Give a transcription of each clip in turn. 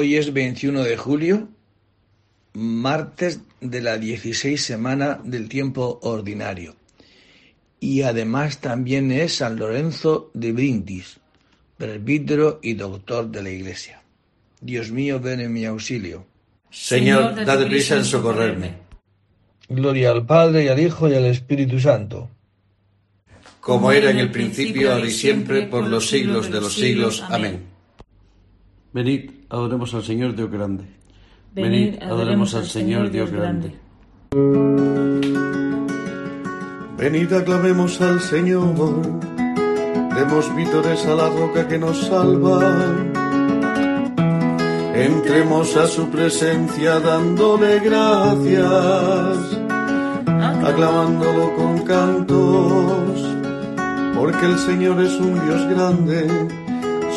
Hoy es 21 de julio, martes de la 16 semana del tiempo ordinario. Y además también es San Lorenzo de Brindis, presbítero y doctor de la Iglesia. Dios mío, ven en mi auxilio. Señor, date prisa en socorrerme. Gloria al Padre y al Hijo y al Espíritu Santo. Como era en el principio, ahora y siempre, por los siglos de los siglos. Amén. Venid, adoremos al Señor Dios grande. Venid, adoremos al Señor Dios grande. Venid, aclamemos al Señor. Demos vítores a la roca que nos salva. Entremos a su presencia dándole gracias, aclamándolo con cantos, porque el Señor es un Dios grande,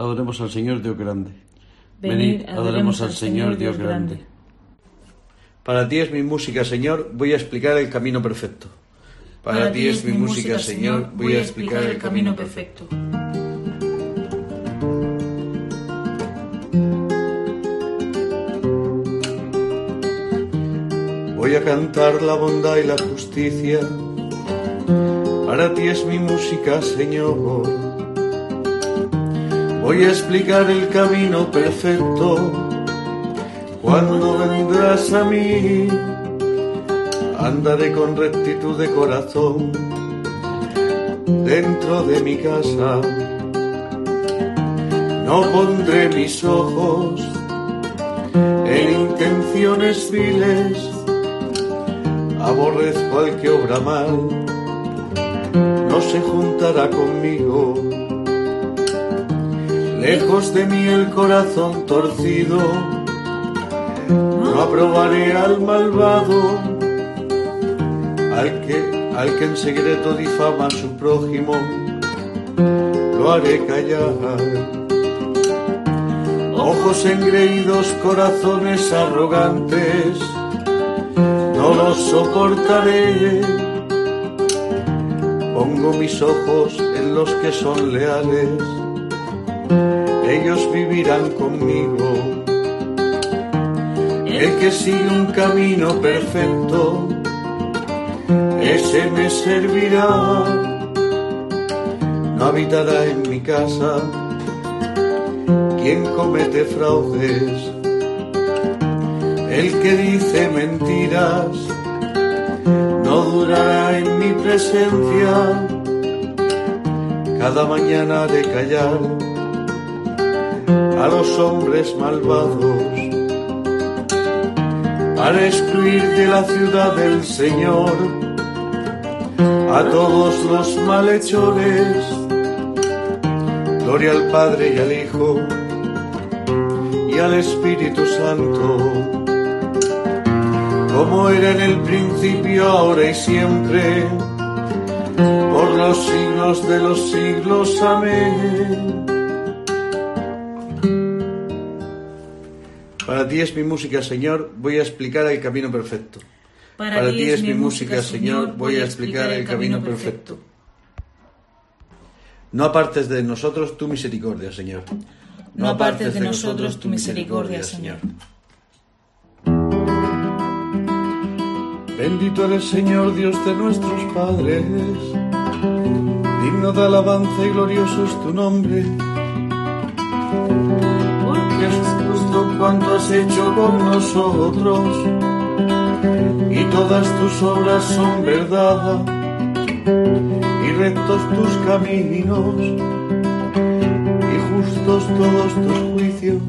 adoremos al Señor Dios grande. Venid, adoremos al Señor Dios grande. Para ti es mi música, Señor, voy a explicar el camino perfecto. Para ti es mi música, Señor, voy a explicar el camino perfecto. Voy a cantar la bondad y la justicia. Para ti es mi música, Señor. Voy a explicar el camino perfecto. Cuando vendrás a mí, andaré con rectitud de corazón dentro de mi casa. No pondré mis ojos en intenciones viles aborrezco al que obra mal, no se juntará conmigo. Lejos de mí el corazón torcido, no aprobaré al malvado, al que, al que en secreto difama a su prójimo, lo haré callar. Ojos engreídos, corazones arrogantes, no los soportaré. Pongo mis ojos en los que son leales, ellos vivirán conmigo. El que sigue un camino perfecto, ese me servirá. No habitará en mi casa quien comete fraudes el que dice mentiras no durará en mi presencia. Cada mañana de callar a los hombres malvados para excluir de la ciudad del Señor a todos los malhechores. Gloria al Padre y al Hijo y al Espíritu Santo, como era en el principio, ahora y siempre, por los siglos de los siglos. Amén. Para ti es mi música, Señor, voy a explicar el camino perfecto. Para, ti es mi música, Señor, voy a explicar el camino perfecto. No apartes de nosotros tu misericordia, Señor. No apartes de nosotros tu misericordia, Señor. Bendito eres, Señor, Dios de nuestros padres. Digno de alabanza y glorioso es tu nombre. Cuanto has hecho con nosotros. Y todas tus obras son verdad. Y rectos tus caminos. Y justos todos tus juicios.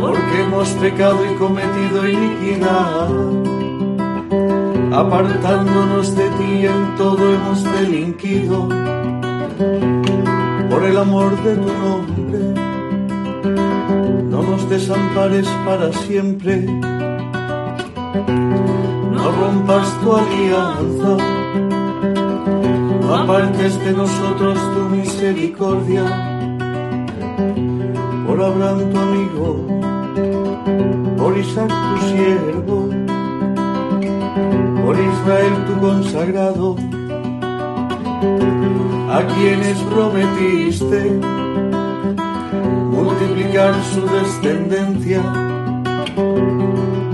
Porque hemos pecado y cometido iniquidad. Apartándonos de ti en todo hemos delinquido. Por el amor de tu nombre. no nos desampares para siempre. No rompas tu alianza, apartes de nosotros tu misericordia, por Abraham tu amigo, por Isaac tu siervo, por Israel tu consagrado, a quienes prometiste multiplicar su descendencia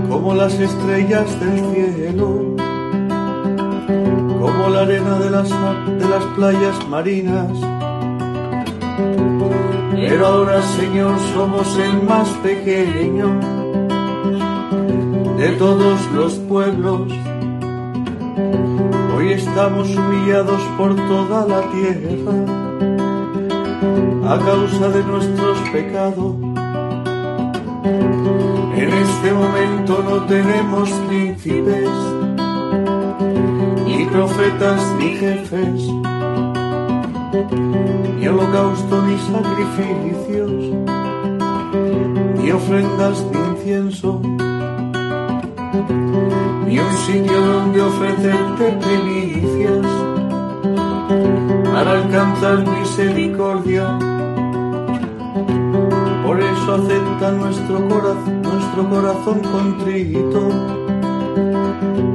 como las estrellas del cielo, como la arena de las, de las playas marinas. Pero ahora, Señor, somos el más pequeño de todos los pueblos. Hoy estamos humillados por toda la tierra a causa de nuestros pecados en este momento no tenemos príncipes, ni profetas, ni jefes, ni holocausto, ni sacrificios, ni ofrendas, ni incienso, ni un sitio donde ofrecerte primicias para alcanzar misericordia. Por eso acepta nuestro corazón nuestro corazón contrito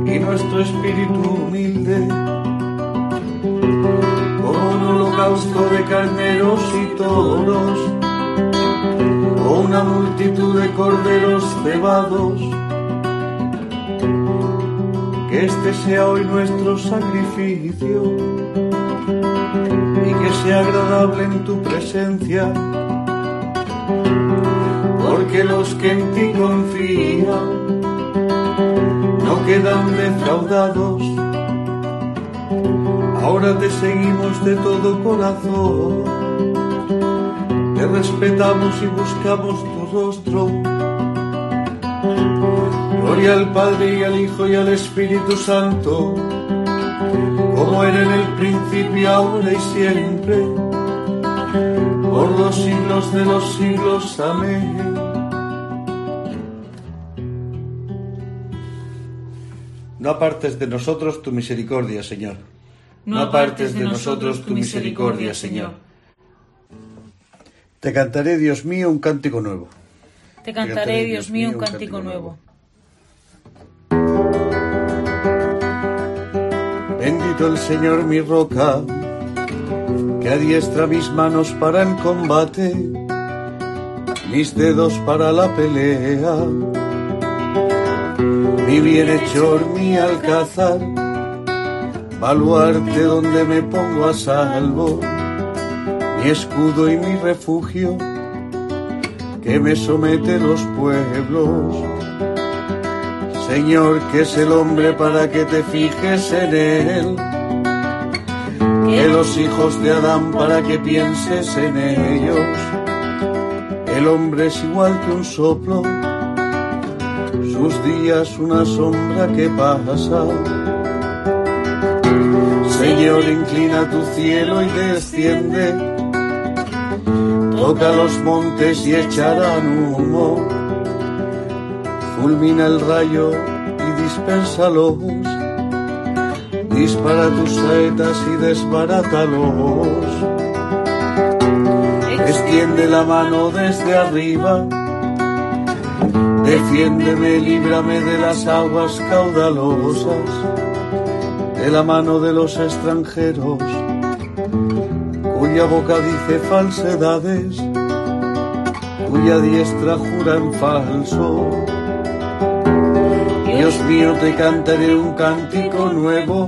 y nuestro espíritu humilde, como un holocausto de carneros y toros, o una multitud de corderos cebados. Que este sea hoy nuestro sacrificio y que sea agradable en tu presencia porque los que en ti confían no quedan defraudados. Ahora te seguimos de todo corazón, te respetamos y buscamos tu rostro. Gloria al Padre y al Hijo y al Espíritu Santo, como era en el principio, ahora y siempre, por los siglos de los siglos. Amén. No apartes de nosotros tu misericordia, Señor. No apartes de nosotros tu misericordia, Señor. Te cantaré, Dios mío, un cántico nuevo. Te cantaré, Dios mío, un cántico nuevo. Bendito el Señor, mi roca, que adiestra mis manos para el combate, mis dedos para la pelea mi bienhechor, mi alcázar, baluarte donde me pongo a salvo, mi escudo y mi refugio, que me somete los pueblos. Señor, que es el hombre para que te fijes en él, que los hijos de Adán para que pienses en ellos. El hombre es igual que un soplo sus días una sombra que pasa. Señor, inclina tu cielo y desciende. Toca los montes y echarán humo. Fulmina el rayo y dispersalos. Dispara tus saetas y desbarátalos. Extiende la mano desde arriba. Defiéndeme, líbrame de las aguas caudalosas de la mano de los extranjeros, cuya boca dice falsedades, cuya diestra jura en falso. Dios mío, te cantaré un cántico nuevo,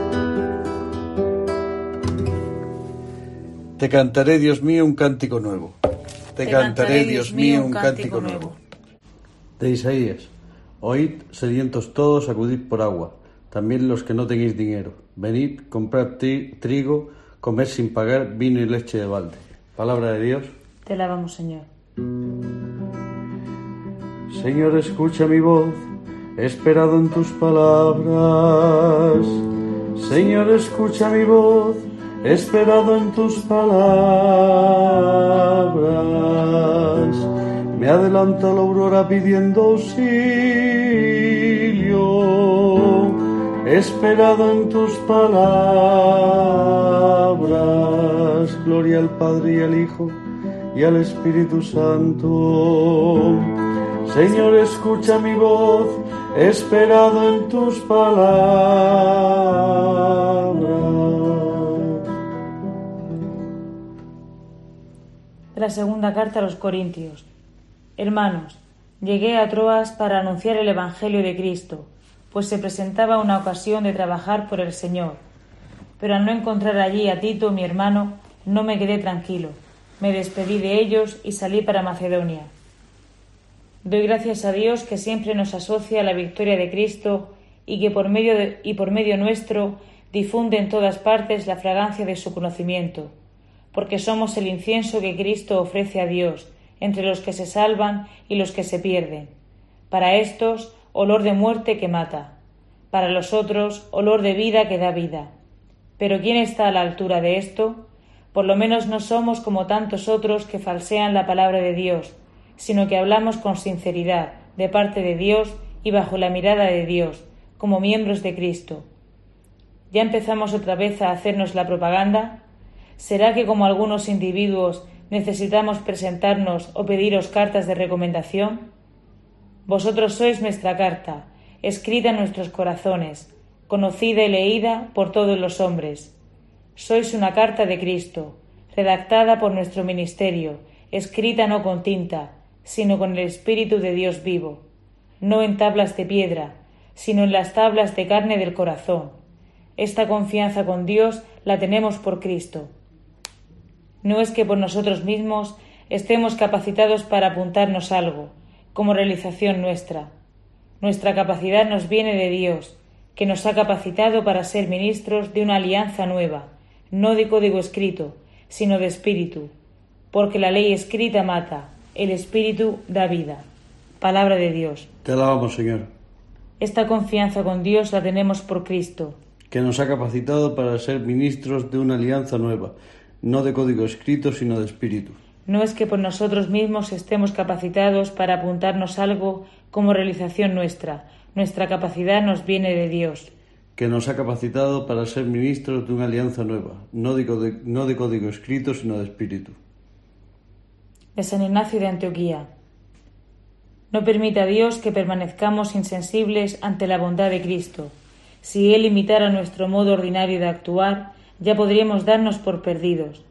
Te cantaré, Dios mío, un cántico nuevo. Te, cantaré, Dios mío, un cántico nuevo. De Isaías. Oíd, sedientos todos, acudid por agua, también los que no tenéis dinero. Venid, comprad trigo, comer sin pagar vino y leche de balde. Palabra de Dios. Te lavamos, Señor. Señor, escucha mi voz, he esperado en tus palabras. Señor, escucha mi voz, esperado en tus palabras. Me adelanta la aurora pidiendo auxilio esperado en tus palabras. Gloria al Padre y al Hijo y al Espíritu Santo. Señor, escucha mi voz, esperado en tus palabras. La segunda carta a los Corintios. Hermanos, llegué a Troas para anunciar el Evangelio de Cristo pues se presentaba una ocasión de trabajar por el Señor. Pero al no encontrar allí a Tito, mi hermano, no me quedé tranquilo. Me despedí de ellos y salí para Macedonia. Doy gracias a Dios que siempre nos asocia a la victoria de Cristo y que por medio, y por medio nuestro difunde en todas partes la fragancia de su conocimiento, porque somos el incienso que Cristo ofrece a Dios entre los que se salvan y los que se pierden. Para estos, olor de muerte que mata, para los otros olor de vida que da vida. Pero ¿quién está a la altura de esto? Por lo menos no somos como tantos otros que falsean la palabra de Dios, sino que hablamos con sinceridad, de parte de Dios y bajo la mirada de Dios, como miembros de Cristo. ¿Ya empezamos otra vez a hacernos la propaganda? ¿Será que como algunos individuos necesitamos presentarnos o pediros cartas de recomendación? Vosotros sois nuestra carta, escrita en nuestros corazones, conocida y leída por todos los hombres. Sois una carta de Cristo, redactada por nuestro ministerio, escrita no con tinta, sino con el Espíritu de Dios vivo, no en tablas de piedra, sino en las tablas de carne del corazón. Esta confianza con Dios la tenemos por Cristo. No es que por nosotros mismos estemos capacitados para apuntarnos algo, como realización nuestra. Nuestra capacidad nos viene de Dios, que nos ha capacitado para ser ministros de una alianza nueva, no de código escrito, sino de espíritu, porque la ley escrita mata, el espíritu da vida. Palabra de Dios. Te alabamos, Señor. Esta confianza con Dios la tenemos por Cristo, que nos ha capacitado para ser ministros de una alianza nueva, no de código escrito, sino de espíritu. No es que por nosotros mismos estemos capacitados para apuntarnos algo como realización nuestra. Nuestra capacidad nos viene de Dios. Que nos ha capacitado para ser ministros de una alianza nueva, no de, no de código escrito, sino de espíritu. De San Ignacio de Antioquía. No permita Dios que permanezcamos insensibles ante la bondad de Cristo. Si Él imitara nuestro modo ordinario de actuar, ya podríamos darnos por perdidos.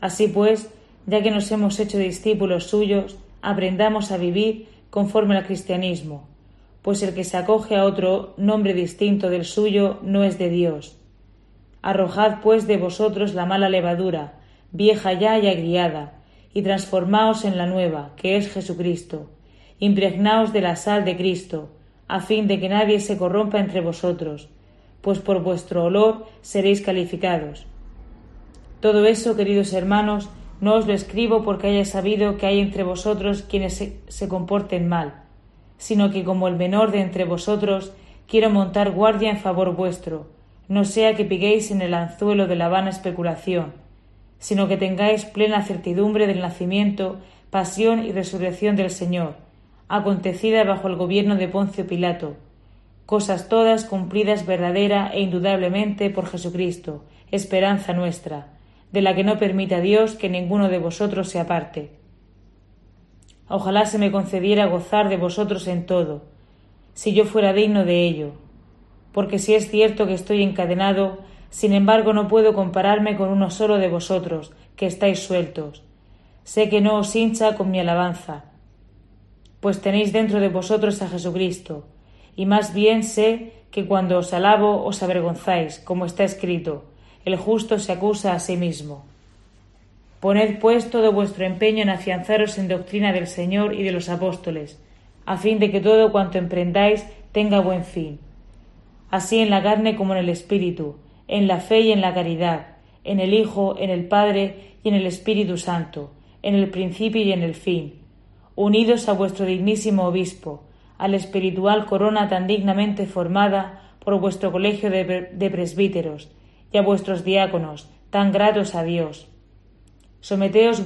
Así pues, ya que nos hemos hecho discípulos suyos, aprendamos a vivir conforme al cristianismo, pues el que se acoge a otro nombre distinto del suyo no es de Dios. Arrojad pues de vosotros la mala levadura, vieja ya y agriada, y transformaos en la nueva, que es Jesucristo. Impregnaos de la sal de Cristo, a fin de que nadie se corrompa entre vosotros, pues por vuestro olor seréis calificados. Todo eso, queridos hermanos, no os lo escribo porque haya sabido que hay entre vosotros quienes se, se, comporten mal, sino que como el menor de entre vosotros quiero montar guardia en favor vuestro, no sea que piquéis en el anzuelo de la vana especulación, sino que tengáis plena certidumbre del nacimiento, pasión y resurrección del Señor, acontecida bajo el gobierno de Poncio Pilato, cosas todas cumplidas verdadera e indudablemente por Jesucristo, esperanza nuestra, de la que no permita Dios que ninguno de vosotros se aparte. Ojalá se me concediera gozar de vosotros en todo, si yo fuera digno de ello, porque si es cierto que estoy encadenado, sin embargo no puedo compararme con uno solo de vosotros, que estáis sueltos. Sé que no os hincha con mi alabanza, pues tenéis dentro de vosotros a Jesucristo, y más bien sé que cuando os alabo os avergonzáis, como está escrito, el justo se acusa a sí mismo. Poned pues todo vuestro empeño en afianzaros en doctrina del Señor y de los apóstoles, a fin de que todo cuanto emprendáis tenga buen fin. Así en la carne como en el Espíritu, en la fe y en la caridad, en el Hijo, en el Padre y en el Espíritu Santo, en el principio y en el fin, unidos a vuestro dignísimo Obispo, a la espiritual corona tan dignamente formada por vuestro colegio de, de presbíteros, y a vuestros diáconos, tan gratos a Dios. Someteos,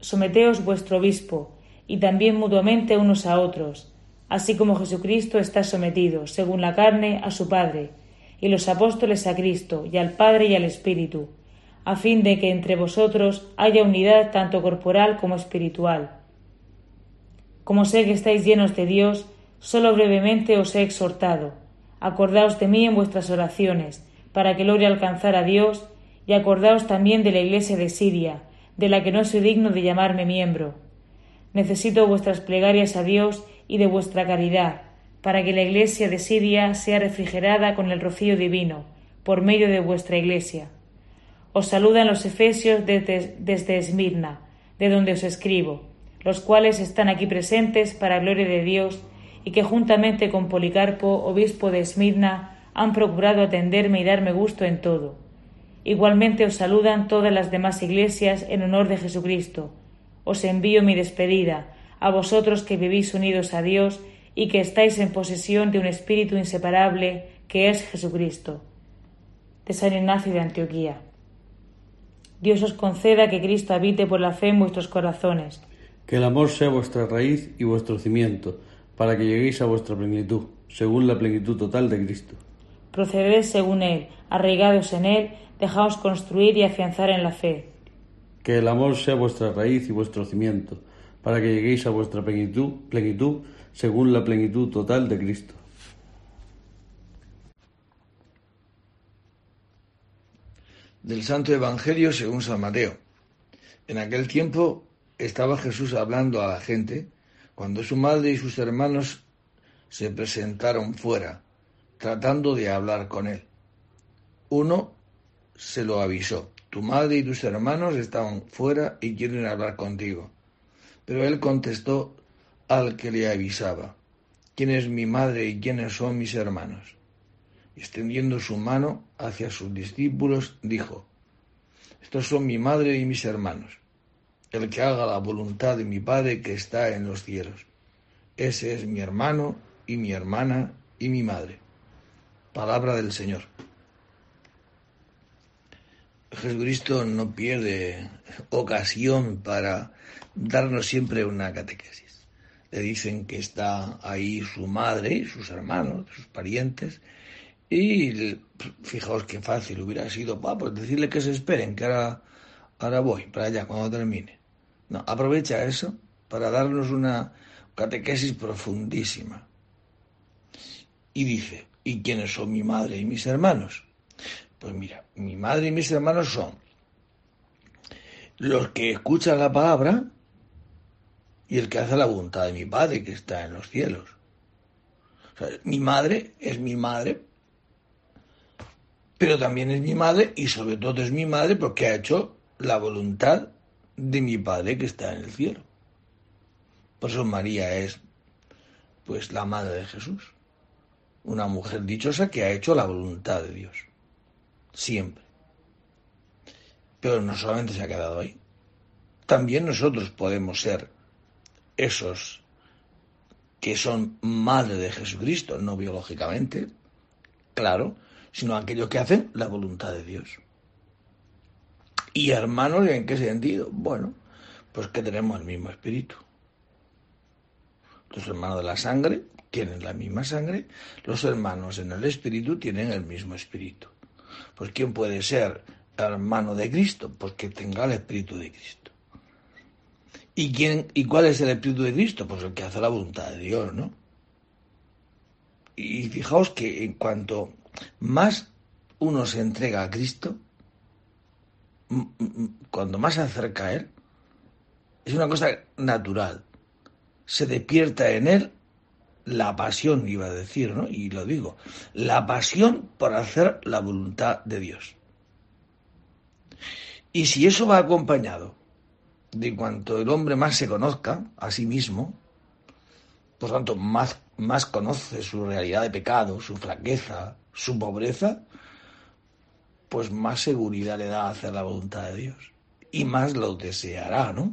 someteos vuestro obispo, y también mutuamente unos a otros, así como Jesucristo está sometido, según la carne, a su Padre, y los apóstoles a Cristo, y al Padre y al Espíritu, a fin de que entre vosotros haya unidad tanto corporal como espiritual. Como sé que estáis llenos de Dios, solo brevemente os he exhortado. Acordaos de mí en vuestras oraciones, para que logre alcanzar a Dios, y acordaos también de la Iglesia de Siria, de la que no soy digno de llamarme miembro. Necesito vuestras plegarias a Dios y de vuestra caridad, para que la Iglesia de Siria sea refrigerada con el rocío divino, por medio de vuestra Iglesia. Os saludan los Efesios desde, desde Esmirna, de donde os escribo, los cuales están aquí presentes para gloria de Dios, y que juntamente con Policarpo, obispo de Esmirna, han procurado atenderme y darme gusto en todo. Igualmente os saludan todas las demás iglesias en honor de Jesucristo. Os envío mi despedida, a vosotros que vivís unidos a Dios y que estáis en posesión de un espíritu inseparable que es Jesucristo. De San Ignacio de Antioquía. Dios os conceda que Cristo habite por la fe en vuestros corazones. Que el amor sea vuestra raíz y vuestro cimiento, para que lleguéis a vuestra plenitud, según la plenitud total de Cristo proceded según Él, arraigados en Él, dejaos construir y afianzar en la fe. Que el amor sea vuestra raíz y vuestro cimiento, para que lleguéis a vuestra plenitud, plenitud según la plenitud total de Cristo. Del Santo Evangelio según San Mateo. En aquel tiempo estaba Jesús hablando a la gente cuando su madre y sus hermanos se presentaron fuera tratando de hablar con él. Uno se lo avisó. Tu madre y tus hermanos estaban fuera y quieren hablar contigo. Pero él contestó al que le avisaba. ¿Quién es mi madre y quiénes son mis hermanos? Y extendiendo su mano hacia sus discípulos, dijo, Estos son mi madre y mis hermanos. El que haga la voluntad de mi Padre que está en los cielos. Ese es mi hermano y mi hermana y mi madre. Palabra del Señor. Jesucristo no pierde ocasión para darnos siempre una catequesis. Le dicen que está ahí su madre y sus hermanos, sus parientes, y fijaos qué fácil hubiera sido, pues decirle que se esperen, que ahora, ahora voy para allá cuando termine. No, aprovecha eso para darnos una catequesis profundísima. Y dice, ¿Y quiénes son mi madre y mis hermanos? Pues mira, mi madre y mis hermanos son los que escuchan la palabra y el que hace la voluntad de mi Padre que está en los cielos. mi madre es mi madre, pero también es mi madre y sobre todo es mi madre porque ha hecho la voluntad de mi Padre que está en el cielo. Por eso María es pues la madre de Jesús, una mujer dichosa que ha hecho la voluntad de Dios, siempre. Pero no solamente se ha quedado ahí, también nosotros podemos ser esos que son madre de Jesucristo, no biológicamente, claro, sino aquellos que hacen la voluntad de Dios. ¿Y hermanos en qué sentido? Bueno, pues que tenemos el mismo espíritu. Los hermanos de la sangre tienen la misma sangre, los hermanos en el espíritu tienen el mismo espíritu. Pues ¿quién puede ser hermano de Cristo? Pues que tenga el espíritu de Cristo. ¿Y, quién, ¿Y cuál es el espíritu de Cristo? Pues el que hace la voluntad de Dios, ¿no? Y fijaos que en cuanto más uno se entrega a Cristo, cuando más se acerca a Él, es una cosa natural. Se despierta en Él la pasión, iba a decir, ¿no? Y lo digo, la pasión por hacer la voluntad de Dios. Y si eso va acompañado de cuanto el hombre más se conozca a sí mismo, por tanto, más, más conoce su realidad de pecado, su flaqueza, su pobreza, pues más seguridad le da hacer la voluntad de Dios. Y más lo deseará, ¿no?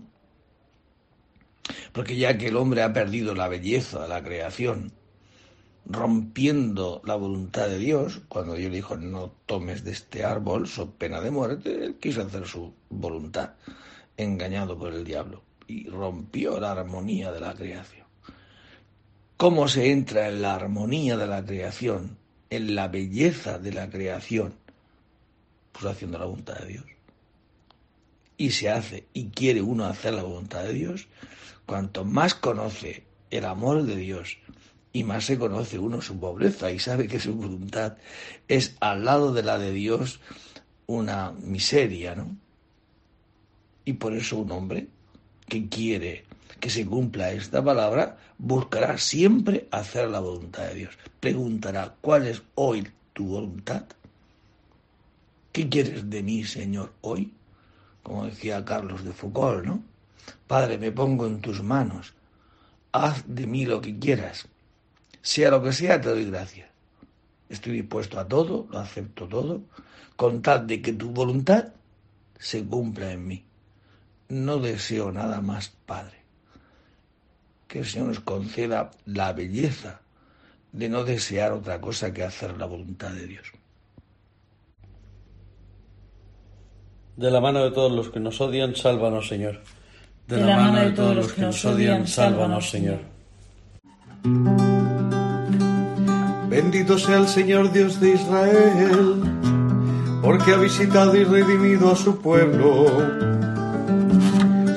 Porque ya que el hombre ha perdido la belleza de la creación, rompiendo la voluntad de Dios, cuando Dios dijo no tomes de este árbol, so pena de muerte, él quiso hacer su voluntad, engañado por el diablo, y rompió la armonía de la creación. ¿Cómo se entra en la armonía de la creación, en la belleza de la creación? Pues haciendo la voluntad de Dios. Y se hace y quiere uno hacer la voluntad de Dios, cuanto más conoce el amor de Dios y más se conoce uno su pobreza y sabe que su voluntad es al lado de la de Dios una miseria, ¿no? Y por eso un hombre que quiere que se cumpla esta palabra buscará siempre hacer la voluntad de Dios. Preguntará, ¿cuál es hoy tu voluntad? ¿Qué quieres de mí, Señor, hoy? Como decía Carlos de Foucault, ¿no? Padre, me pongo en tus manos. Haz de mí lo que quieras. Sea lo que sea, te doy gracias. Estoy dispuesto a todo, lo acepto todo, con tal de que tu voluntad se cumpla en mí. No deseo nada más, Padre. Que el Señor nos conceda la belleza de no desear otra cosa que hacer la voluntad de Dios. De la mano de todos los que nos odian, sálvanos, Señor. De, la, mano de todos los que nos odian, sálvanos, Señor. Bendito sea el Señor Dios de Israel, porque ha visitado y redimido a su pueblo,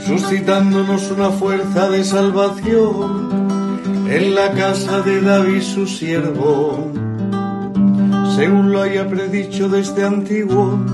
suscitándonos una fuerza de salvación en la casa de David su siervo, según lo haya predicho desde antiguo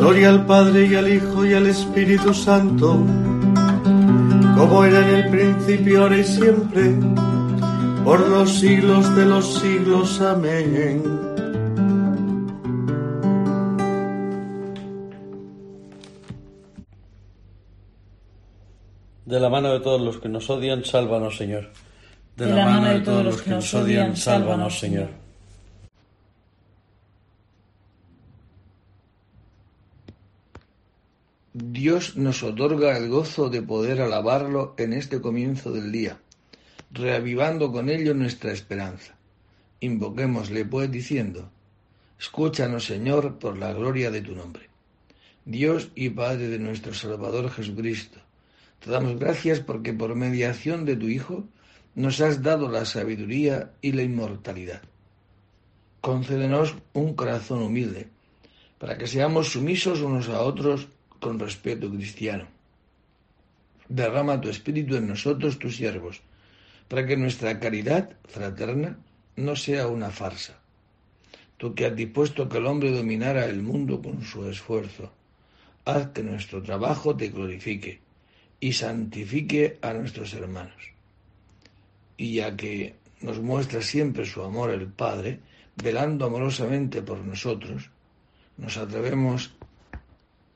Gloria al Padre y al Hijo y al Espíritu Santo, como era en el principio, ahora y siempre, por los siglos de los siglos. Amén. De la mano de todos los que nos odian, sálvanos, Señor. De la mano de todos los que nos odian, sálvanos, Señor. Dios nos otorga el gozo de poder alabarlo en este comienzo del día, reavivando con ello nuestra esperanza. Invoquémosle pues diciendo, Escúchanos Señor por la gloria de tu nombre. Dios y Padre de nuestro Salvador Jesucristo, te damos gracias porque por mediación de tu Hijo nos has dado la sabiduría y la inmortalidad. Concédenos un corazón humilde, para que seamos sumisos unos a otros con respeto cristiano. Derrama tu espíritu en nosotros, tus siervos, para que nuestra caridad fraterna no sea una farsa. Tú que has dispuesto que el hombre dominara el mundo con su esfuerzo, haz que nuestro trabajo te glorifique y santifique a nuestros hermanos. Y ya que nos muestra siempre su amor el Padre, velando amorosamente por nosotros, nos atrevemos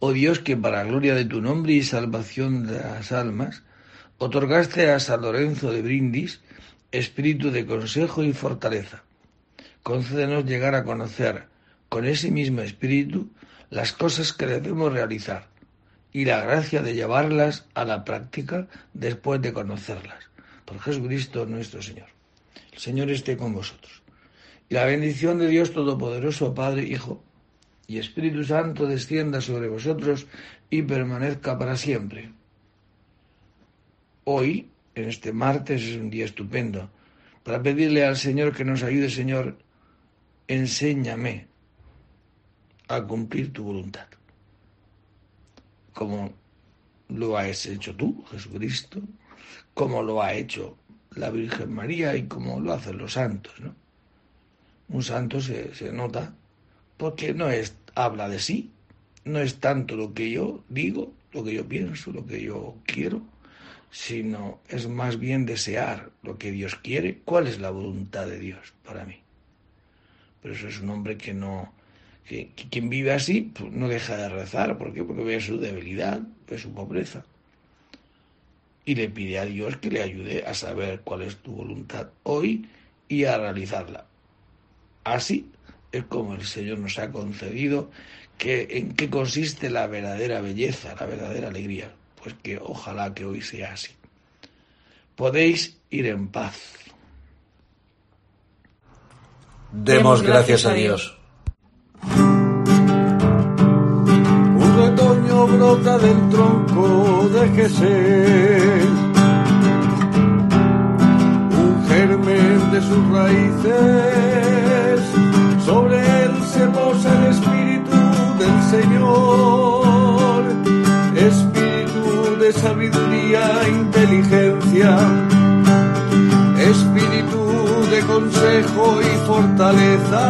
Oh Dios, que para gloria de tu nombre y salvación de las almas, otorgaste a San Lorenzo de Brindis espíritu de consejo y fortaleza. Concédenos llegar a conocer con ese mismo espíritu las cosas que debemos realizar y la gracia de llevarlas a la práctica después de conocerlas. Por Jesucristo nuestro Señor. El Señor esté con vosotros. Y la bendición de Dios Todopoderoso, Padre, Hijo y Espíritu Santo descienda sobre vosotros y permanezca para siempre. Hoy, en este martes, es un día estupendo para pedirle al Señor que nos ayude, Señor, enséñame a cumplir tu voluntad, como lo has hecho tú, Jesucristo, como lo ha hecho la Virgen María y como lo hacen los santos. ¿no? Un santo se, se nota porque no es, habla de sí, no es tanto lo que yo digo, lo que yo pienso, lo que yo quiero, sino es más bien desear lo que Dios quiere, cuál es la voluntad de Dios para mí. Pero eso es un hombre que no, que, quien vive así pues no deja de rezar, ¿por qué? Porque ve su debilidad, ve su pobreza. Y le pide a Dios que le ayude a saber cuál es tu voluntad hoy y a realizarla. Así es como el Señor nos ha concedido, que, en qué consiste la verdadera belleza, la verdadera alegría. Pues que ojalá que hoy sea así. Podéis ir en paz. Demos gracias a Dios. Un retoño brota del tronco de Jesús, un germen de sus raíces el Espíritu del Señor, Espíritu de sabiduría e inteligencia, Espíritu de consejo y fortaleza,